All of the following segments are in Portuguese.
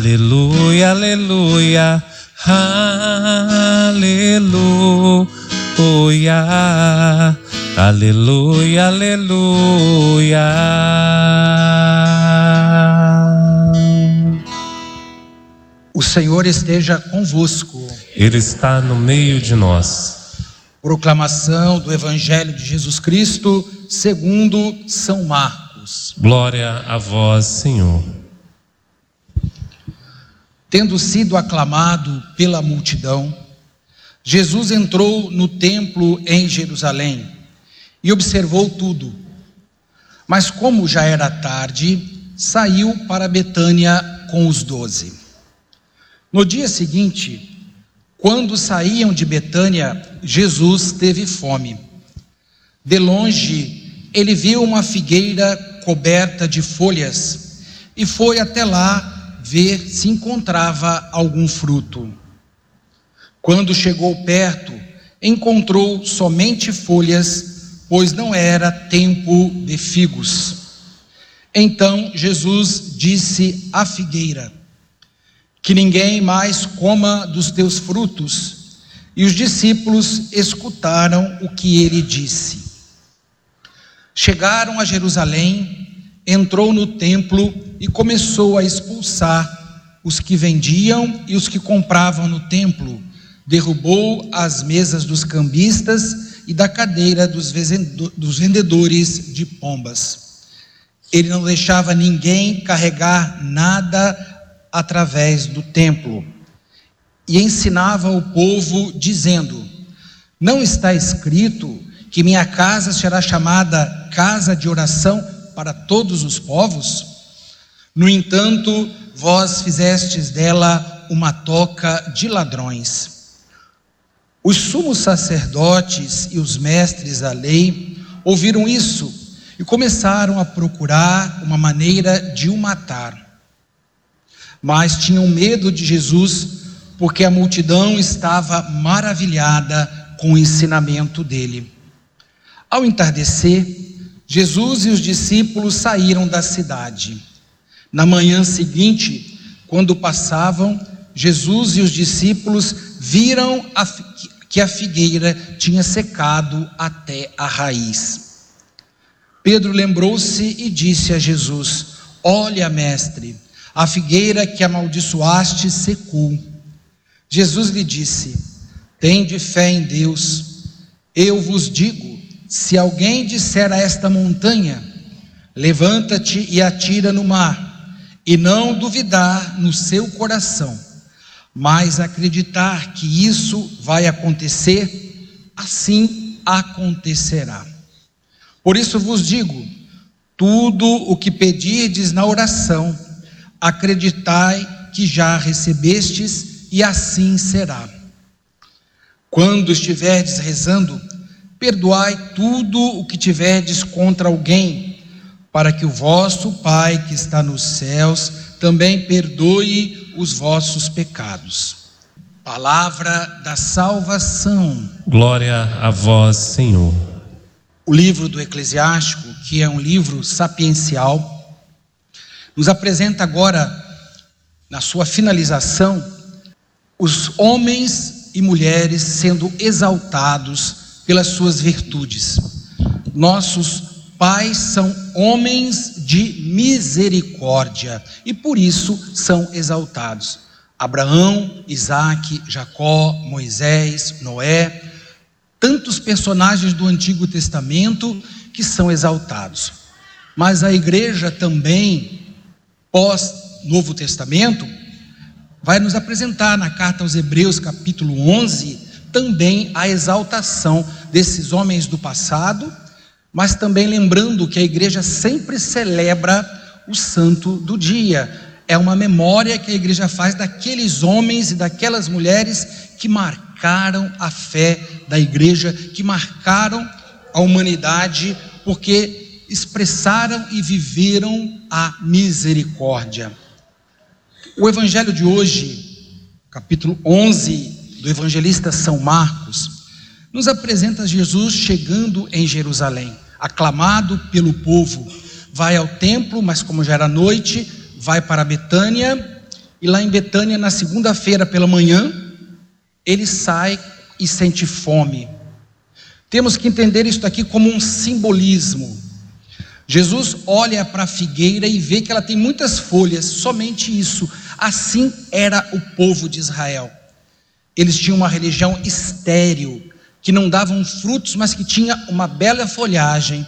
Aleluia, aleluia, aleluia, aleluia, aleluia. O Senhor esteja convosco. Ele está no meio de nós. Proclamação do Evangelho de Jesus Cristo, segundo São Marcos. Glória a vós, Senhor. Tendo sido aclamado pela multidão, Jesus entrou no templo em Jerusalém e observou tudo. Mas, como já era tarde, saiu para Betânia com os doze. No dia seguinte, quando saíam de Betânia, Jesus teve fome. De longe, ele viu uma figueira coberta de folhas e foi até lá ver se encontrava algum fruto. Quando chegou perto, encontrou somente folhas, pois não era tempo de figos. Então Jesus disse à figueira: que ninguém mais coma dos teus frutos. E os discípulos escutaram o que ele disse. Chegaram a Jerusalém, entrou no templo e começou a expulsar os que vendiam e os que compravam no templo. Derrubou as mesas dos cambistas e da cadeira dos vendedores de pombas. Ele não deixava ninguém carregar nada através do templo e ensinava o povo, dizendo: Não está escrito que minha casa será chamada casa de oração para todos os povos? No entanto, vós fizestes dela uma toca de ladrões. Os sumos sacerdotes e os mestres da lei ouviram isso e começaram a procurar uma maneira de o matar mas tinham medo de Jesus, porque a multidão estava maravilhada com o ensinamento dele. Ao entardecer, Jesus e os discípulos saíram da cidade. Na manhã seguinte, quando passavam, Jesus e os discípulos viram a, que a figueira tinha secado até a raiz. Pedro lembrou-se e disse a Jesus: Olha, mestre, a figueira que amaldiçoaste secou. Jesus lhe disse: Tende fé em Deus. Eu vos digo: se alguém disser a esta montanha, levanta-te e atira no mar, e não duvidar no seu coração, mas acreditar que isso vai acontecer, assim acontecerá. Por isso vos digo: tudo o que pedirdes na oração, acreditai que já recebestes, e assim será. Quando estiverdes rezando, perdoai tudo o que tiverdes contra alguém, para que o vosso Pai que está nos céus também perdoe os vossos pecados. Palavra da salvação. Glória a vós, Senhor. O livro do Eclesiástico, que é um livro sapiencial, nos apresenta agora, na sua finalização, os homens e mulheres sendo exaltados pelas suas virtudes. Nossos pais são homens de misericórdia e por isso são exaltados. Abraão, Isaac, Jacó, Moisés, Noé, tantos personagens do Antigo Testamento que são exaltados. Mas a igreja também pós-Novo Testamento, vai nos apresentar na carta aos Hebreus, capítulo 11, também a exaltação desses homens do passado, mas também lembrando que a igreja sempre celebra o santo do dia. É uma memória que a igreja faz daqueles homens e daquelas mulheres que marcaram a fé da igreja, que marcaram a humanidade, porque expressaram e viveram a misericórdia. O evangelho de hoje, capítulo 11 do evangelista São Marcos, nos apresenta Jesus chegando em Jerusalém, aclamado pelo povo. Vai ao templo, mas como já era noite, vai para Betânia e lá em Betânia, na segunda-feira pela manhã, ele sai e sente fome. Temos que entender isso aqui como um simbolismo. Jesus olha para a figueira e vê que ela tem muitas folhas, somente isso. Assim era o povo de Israel. Eles tinham uma religião estéril, que não davam frutos, mas que tinha uma bela folhagem.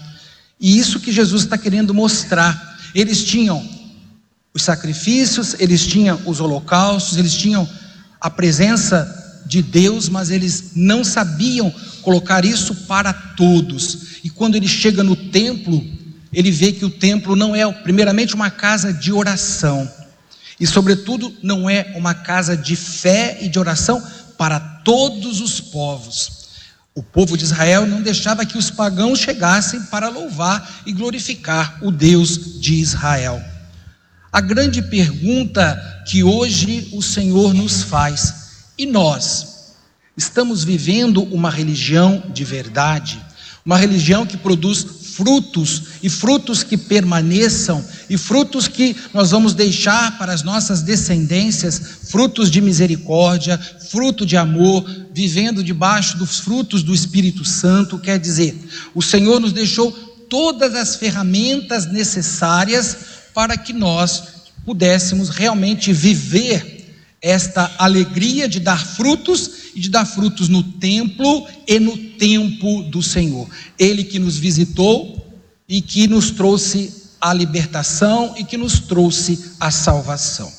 E isso que Jesus está querendo mostrar. Eles tinham os sacrifícios, eles tinham os holocaustos, eles tinham a presença de Deus, mas eles não sabiam colocar isso para todos. E quando ele chega no templo, ele vê que o templo não é, primeiramente, uma casa de oração, e, sobretudo, não é uma casa de fé e de oração para todos os povos. O povo de Israel não deixava que os pagãos chegassem para louvar e glorificar o Deus de Israel. A grande pergunta que hoje o Senhor nos faz: e nós? Estamos vivendo uma religião de verdade? Uma religião que produz frutos e frutos que permaneçam e frutos que nós vamos deixar para as nossas descendências, frutos de misericórdia, fruto de amor, vivendo debaixo dos frutos do Espírito Santo, quer dizer, o Senhor nos deixou todas as ferramentas necessárias para que nós pudéssemos realmente viver esta alegria de dar frutos e de dar frutos no templo e no tempo do Senhor. Ele que nos visitou e que nos trouxe a libertação e que nos trouxe a salvação.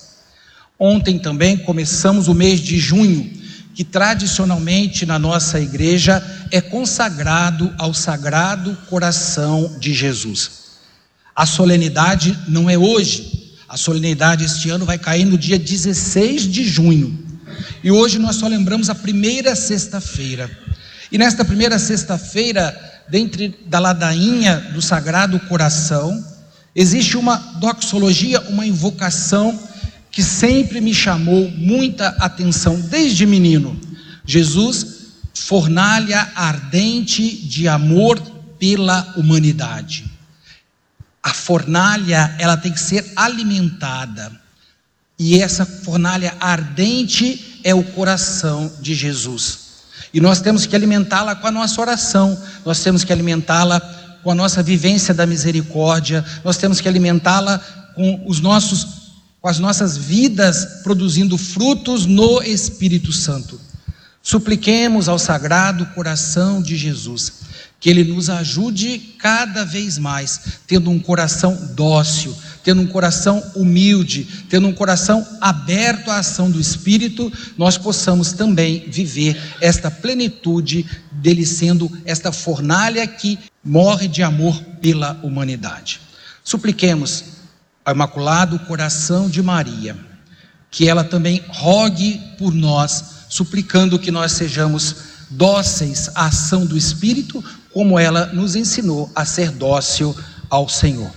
Ontem também começamos o mês de junho, que tradicionalmente na nossa igreja é consagrado ao Sagrado Coração de Jesus. A solenidade não é hoje, a solenidade este ano vai cair no dia 16 de junho. E hoje nós só lembramos a primeira sexta-feira. E nesta primeira sexta-feira, dentro da ladainha do Sagrado Coração, existe uma doxologia, uma invocação que sempre me chamou muita atenção desde menino. Jesus, fornalha ardente de amor pela humanidade. A fornalha, ela tem que ser alimentada. E essa fornalha ardente é o coração de Jesus. E nós temos que alimentá-la com a nossa oração, nós temos que alimentá-la com a nossa vivência da misericórdia, nós temos que alimentá-la com os nossos com as nossas vidas produzindo frutos no Espírito Santo. Supliquemos ao Sagrado Coração de Jesus que Ele nos ajude cada vez mais, tendo um coração dócil, tendo um coração humilde, tendo um coração aberto à ação do Espírito, nós possamos também viver esta plenitude dele sendo esta fornalha que morre de amor pela humanidade. Supliquemos ao Imaculado Coração de Maria, que ela também rogue por nós, suplicando que nós sejamos dóceis à ação do Espírito, como ela nos ensinou a ser dócil ao Senhor.